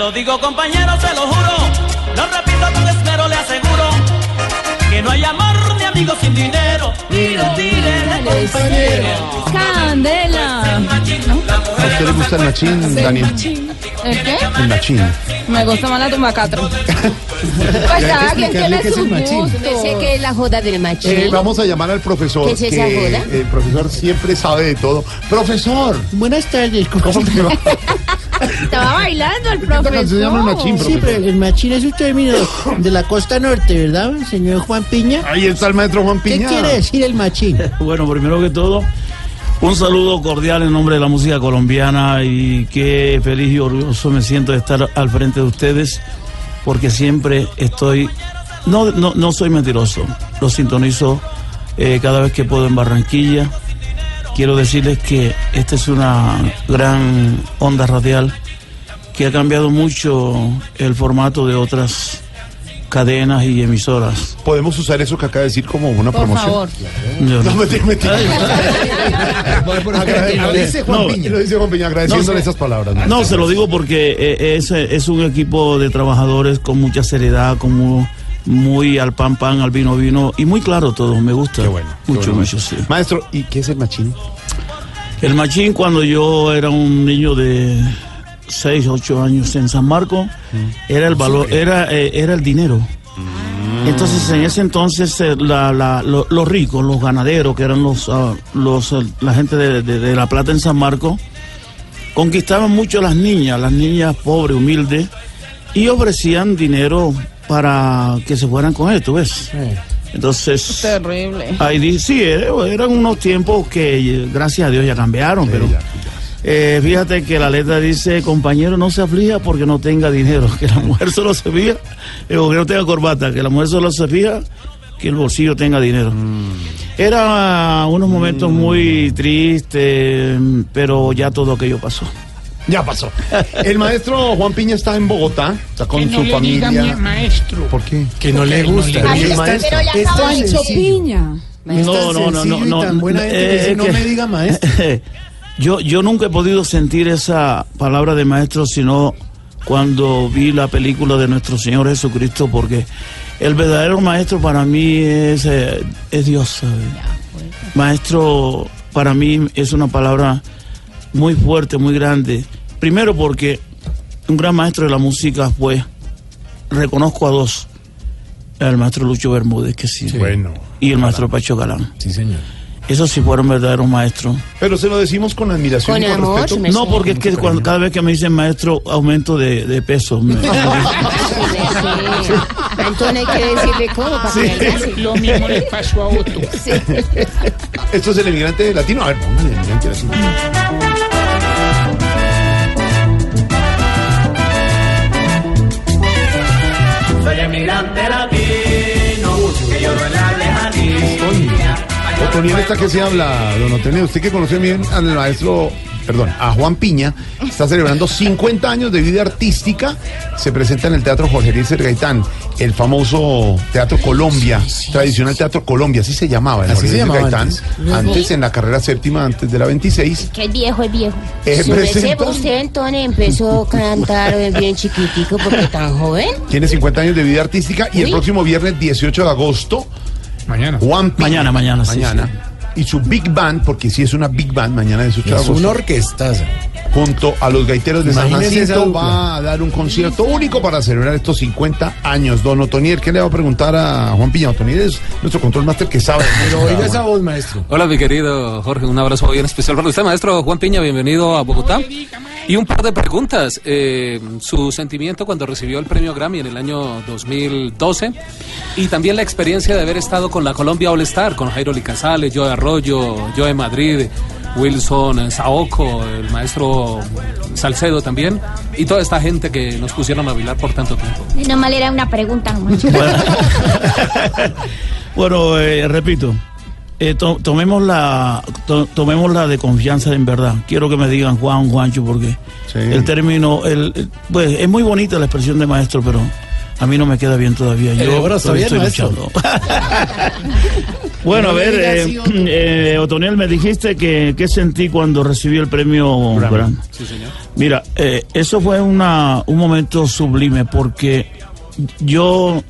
lo digo, compañero, se lo juro. Lo repito con esmero, le aseguro que no hay amor ni amigos sin dinero. Tiro, tire, compañero. Candela. ¿A usted le gusta el machín, Daniel? ¿El qué? El machín. Me gusta más la tumbacatro. Pues cada quien tiene su gusto. Sé que es la joda del macho. Eh, vamos a llamar al profesor. ¿Qué es esa que joda? El profesor siempre sabe de todo. Profesor, Buenas tardes. ¿cómo te va? Estaba bailando el Esta canción se llama el profesor. machín, Sí, profesor. pero el machín es un término de la costa norte, ¿verdad, señor Juan Piña? Ahí está el maestro Juan ¿Qué Piña. quiere decir el machín? Bueno, primero que todo, un saludo cordial en nombre de la música colombiana y qué feliz y orgulloso me siento de estar al frente de ustedes porque siempre estoy, no, no, no soy mentiroso, lo sintonizo eh, cada vez que puedo en Barranquilla. Quiero decirles que esta es una gran onda radial que ha cambiado mucho el formato de otras cadenas y emisoras. Podemos usar eso que acaba de decir como una Por promoción. favor. No, no-. Agrade- Lo dice Juan No. Piña. Lo dice Juan Piña, agradeciéndole No, esas palabras. No, se lo digo porque eh, es, es un equipo de trabajadores con mucha seriedad, como muy al pan pan, al vino vino y muy claro todo, me gusta. Qué bueno. qué Mucho, bueno, mucho, sí. Maestro, ¿y qué es el machín? El machín cuando yo era un niño de 6, 8 años en San Marcos, era el valor, era, eh, era el dinero. Entonces en ese entonces eh, la- la- lo- los ricos, los ganaderos, que eran los, ah, los eh, la gente de, de- de La Plata en San Marcos, conquistaban mucho a las niñas, las niñas pobres, humildes, y ofrecían dinero para que se fueran con esto, ¿ves? Entonces... Terrible. Ahí sí, era- eran unos tiempos que gracias a Dios ya cambiaron, pero ya, eh, fíjate que la letra dice, compañero, no se aflija porque no tenga dinero, que la mujer solo se fija, eh, o que no tenga corbata, que la mujer solo se fija que el bolsillo tenga dinero. Era unos momentos muy tristes, pero ya todo aquello pasó. Ya pasó. El maestro Juan Piña está en Bogotá, está con Que no su le familia. diga mi maestro. ¿Por qué? Que no le gusta. El está- maestro. Pero ya acabó Este el es Piña. Es tan sencillo y tan buena gente que dice, es no me diga maestro. Yo, yo nunca he podido sentir esa palabra de maestro sino cuando vi la película de nuestro Señor Jesucristo, porque el verdadero maestro para mí es, eh, es Dios. ¿sabe? Maestro para mí es una palabra muy fuerte, muy grande. Primero porque un gran maestro de la música fue, reconozco a dos, el maestro Lucho Bermúdez, que sí, Bueno. y el maestro Pacho Galán. Sí, señor. Esos sí fueron verdaderos maestros. Pero se lo decimos con admiración Con y con amor, respeto. No, porque es que cuando, cada vez que me dicen maestro, aumento de, de peso. Me- Antonio hay que decirle cómo para que hace. Lo mismo le pasó a Otto. Esto es el emigrante latino. A ver, póngale el emigrante latino. Soy emigrante latino, que lloro en la lejanía. Otoniel está que se habla, don Otoniel. Usted que conoce bien al maestro, perdón, a Juan Piña, está celebrando 50 años de vida artística. Se presenta en el Teatro Jorge Eliezer Gaitán, el famoso Teatro Colombia, tradicional Teatro Colombia, así se llamaba. En Así Jorge se llamaba Gaitán, antes. antes en la carrera séptima, antes de la 26. Que es viejo, es viejo. Eh, presenta- usted, Antonio, empezó a cantar bien chiquitico porque tan joven. Tiene 50 años de vida artística y el próximo viernes 18 de agosto, Mañana. Juan Piña. Mañana, mañana, sí, Mañana. Y su Big Band, porque si es una Big Band, mañana de 8 de Es una orquestaza. junto a los gaiteros de San Imagínese Jacinto, dupla. va a dar un concierto único para celebrar estos 50 años. Don Otoniel, ¿qué le va a preguntar a Juan Piña? Otoniel es nuestro control master que sabe. Pero oiga esa voz, maestro. Hola, mi querido Jorge, un abrazo bien especial para usted, maestro Juan Piña, bienvenido a Bogotá. Y un par de preguntas. Eh, su sentimiento cuando recibió el premio Grammy en el año 2012 y también la experiencia de haber estado con la Colombia All Star, con Jairo Licazales, Joe Arroyo, Joe Madrid, Wilson Saoco, el maestro Salcedo también, y toda esta gente que nos pusieron a bailar por tanto tiempo. No mal era una pregunta nomás. Bueno, eh, repito, eh, to- tomemos la to- tomemos la de confianza en verdad. Quiero que me digan Juan, Juancho, porque Sí. el término, el, el- pues es muy bonita la expresión de maestro, pero a mí no me queda bien todavía. Yo ahora está todavía bien, estoy luchando. bueno, a No ver, eh, eh, Otoniel, me dijiste que qué sentí cuando recibí el premio Grammy. Sí, señor. Mira, eh, eso fue una, un momento sublime porque yo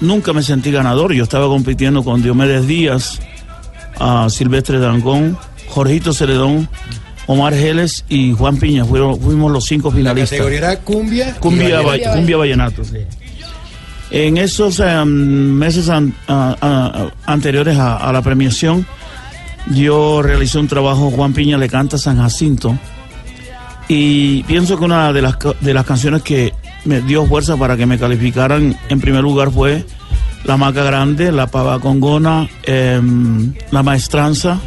nunca me sentí ganador. Yo estaba compitiendo con Diomedes Díaz, a Silvestre Dangón, Jorgito Celedón, Omar Geles y Juan Piña. Fueron, fuimos los cinco La finalistas. categoría era cumbia. y Cumbia, vallenato. va- cumbia vallenato. sí. En esos em, meses anteriores a, la premiación, yo realicé un trabajo, Juan Piña le canta San Jacinto, y pienso que una de las, de las canciones que me dio fuerza para que me calificaran en primer lugar fue La Maca Grande, La Pava Congona, em, La Maestranza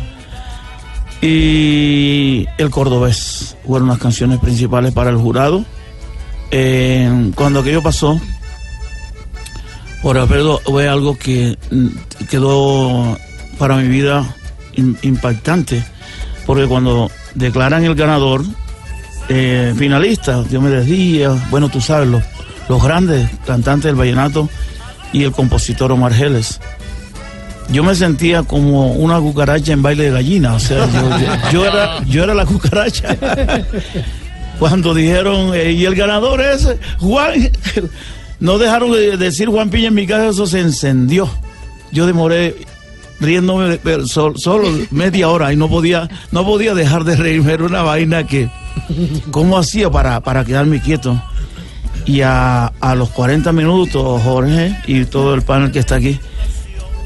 y El Cordobés. Fueron las canciones principales para el jurado. Cuando aquello pasó, por haberlo, fue algo que mm, quedó para mi vida im- impactante, porque cuando declaran el ganador, eh, finalista, yo me decía, bueno, tú sabes, los, los grandes cantantes del vallenato y el compositor Omar Geles. Yo me sentía como una cucaracha en baile de gallina, o sea, yo era, yo era la cucaracha. Cuando dijeron, eh, y el ganador es Juan, no dejaron de decir Juan Piña en mi casa, eso se encendió. Yo demoré riéndome solo media hora y no podía, no podía dejar de reírme, era una vaina que, ¿cómo hacía para, para quedarme quieto? Y a, a los 40 minutos, Jorge y todo el panel que está aquí,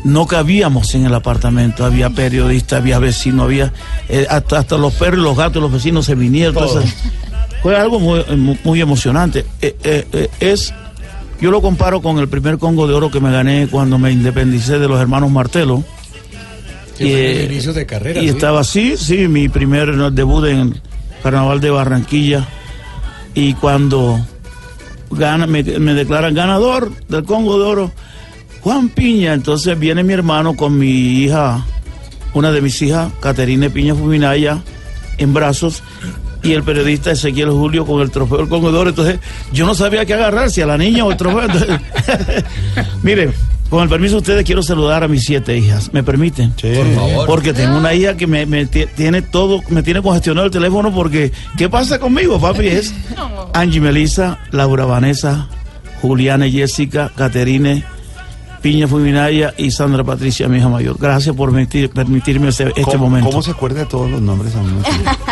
no cabíamos en el apartamento. Había periodistas, había vecinos, había eh, hasta, hasta los perros los gatos, los vecinos se vinieron. Entonces, fue algo muy, muy- emocionante. Eh, eh, es, yo lo comparo con el primer Congo de Oro que me gané cuando me independicé de los hermanos Martelo. En eh, inicio de carrera. y sí. estaba así, sí, mi primer debut en el Carnaval de Barranquilla. Y cuando gana, me, me declaran ganador del Congo de Oro, Juan Piña. Entonces viene mi hermano con mi hija, una de mis hijas, Caterine Piña Fuminaya, en brazos. Y el periodista Ezequiel Julio con el trofeo del Congo de Oro. Entonces, yo no sabía qué agarrar, si a la niña o el trofeo. Entonces, mire, con el permiso de ustedes, quiero saludar a mis siete hijas. ¿Me permiten? Por favor. Porque tengo una hija que me, me ti- tiene todo, me tiene congestionado el teléfono porque ¿qué pasa conmigo, papi? Es Angie Melissa, Laura Vanessa, Juliana y Jessica, Caterine, Piña Fuminaya y Sandra Patricia, mi hija mayor. Gracias por permitir- permitirme este, este ¿Cómo, momento. ¿Cómo se acuerda de todos los nombres a mí?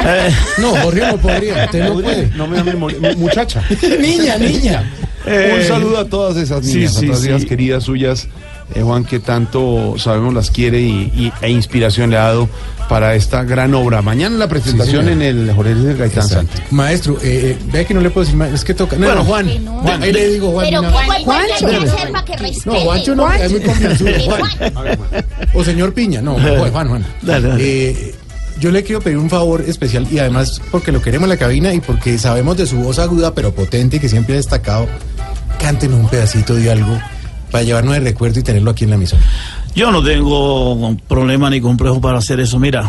Eh, No, Jorge no podría. Usted no puede. No me da memoria. Muchacha. niña, niña. eh, Un saludo a todas esas sí, niñas, sí, a todas sí. queridas suyas, eh, Juan, que tanto sabemos las quiere y, y- e inspiración le ha dado para esta gran obra. Mañana la presentación Sí, en el Jorge Luis Gaitán. Santos. Maestro, eh, eh, vea que no le puedo decir más. Es que toca. No, Bueno, no, Juan. que no. Juan, ahí le digo, Juan. Pero no. ¿qué hay que Juancho. hacer para que respete? No, Juancho no, es muy confianzudo. Juan. O señor Piña, no, Juan, Juan. Juan. Dale, dale. Eh, yo le quiero pedir un favor especial y además porque lo queremos en la cabina y porque sabemos de su voz aguda pero potente que siempre ha destacado. Cántenos un pedacito de algo para llevarnos de recuerdo y tenerlo aquí en la emisora. yo no tengo problema ni complejo para hacer eso. Mira,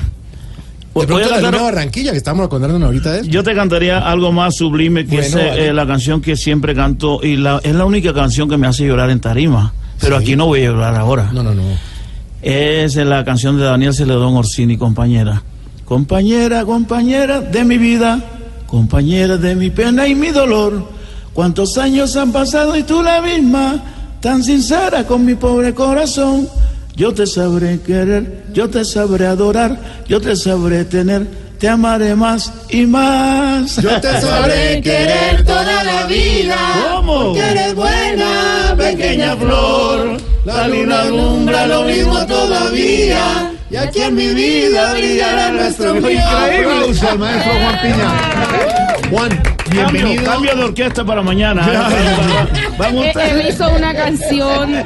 De pronto la cantar- Barranquilla, que estamos acordándonos ahorita de eso. Yo te cantaría algo más sublime que Bueno, es eh, vale. eh, la canción que siempre canto y la, es la única canción que me hace llorar en tarima. Pero Sí. aquí no voy a llorar ahora. No, no, no. Es la canción de Daniel Celedón Orsini, compañera. Compañera, compañera de mi vida, compañera de mi pena y mi dolor. Cuántos años han pasado y tú la misma, tan sincera con mi pobre corazón. Yo te sabré querer, yo te sabré adorar, yo te sabré tener, te amaré más y más. Yo te sabré querer toda la vida. ¿Cómo? Porque eres buena, pequeña flor. La luna alumbra lo mismo todavía. Y aquí en mi vida brillará nuestro al maestro Juan Piña. Juan, Cambio, bienvenido. cambio de orquesta para mañana. Vamos Él, él hizo una canción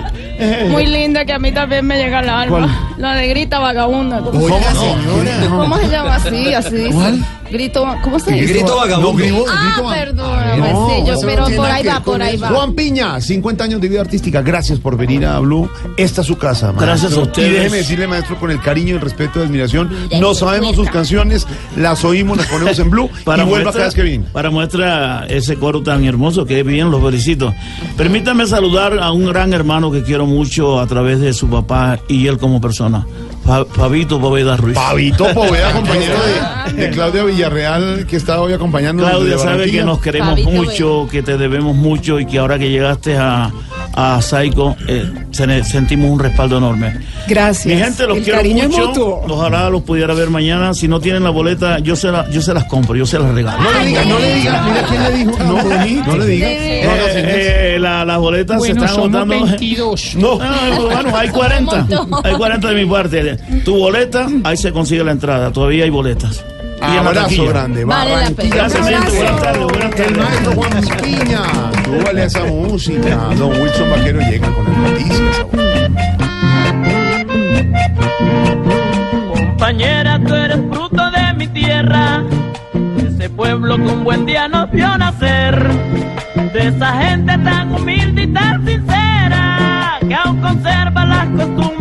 muy linda que a mí también me llega al alma. La de Grita Vagabunda. ¿Cómo, Oiga, señora. ¿Cómo se llama así? Así dice. Grito, ¿cómo se dice? Grito vagabundo. grito, Ah, grito No, sí, yo- eso no pero por ahí va, por ahí va. Juan Piña, 50 años de vida artística. Gracias por venir a Blue. Esta es su casa, maestro. Gracias a ustedes. Y déjeme decirle, maestro, con el cariño, el respeto y admiración, no sabemos sus canciones, las oímos, las ponemos en Blue y vuelva cada vez que viene. para muestra ese coro tan hermoso que bien, los felicito. Permítame saludar a un gran hermano que quiero mucho a través de su papá y él como persona, Fabito Poveda Ruiz. Pavito Poveda, compañero de, de Claudia Villarreal, que está hoy acompañando Claudia sabe que nos queremos Fabito mucho, que te debemos mucho y que ahora que llegaste a, a Saico eh, se- sentimos un respaldo enorme. Gracias. Mi gente, los El quiero mucho. Ojalá los pudiera ver mañana. Si no tienen la boleta, yo se, la- yo se las compro, yo se las regalo. No le diga, no le diga, mira quién le dijo. No, no le diga. No, no, señor. Eh, eh, la- las boletas Bueno, se están agotando. 22. No, no, bueno, hay 40. Hay 40 de mi parte. Tu boleta, ahí se consigue la entrada. Todavía hay boletas. La Abrazo grande. Vale la Barranquilla. pena. Gracias. Buenas tardes, buenas El tardes. maestro Juan Piña, súbale a esa música. Don Wilson Vaquero llega con las noticias. Compañera, tú eres fruto de mi tierra, ese pueblo que un buen día nos vio nacer, de esa gente tan humilde y tan sincera, que aún conserva las costumbres.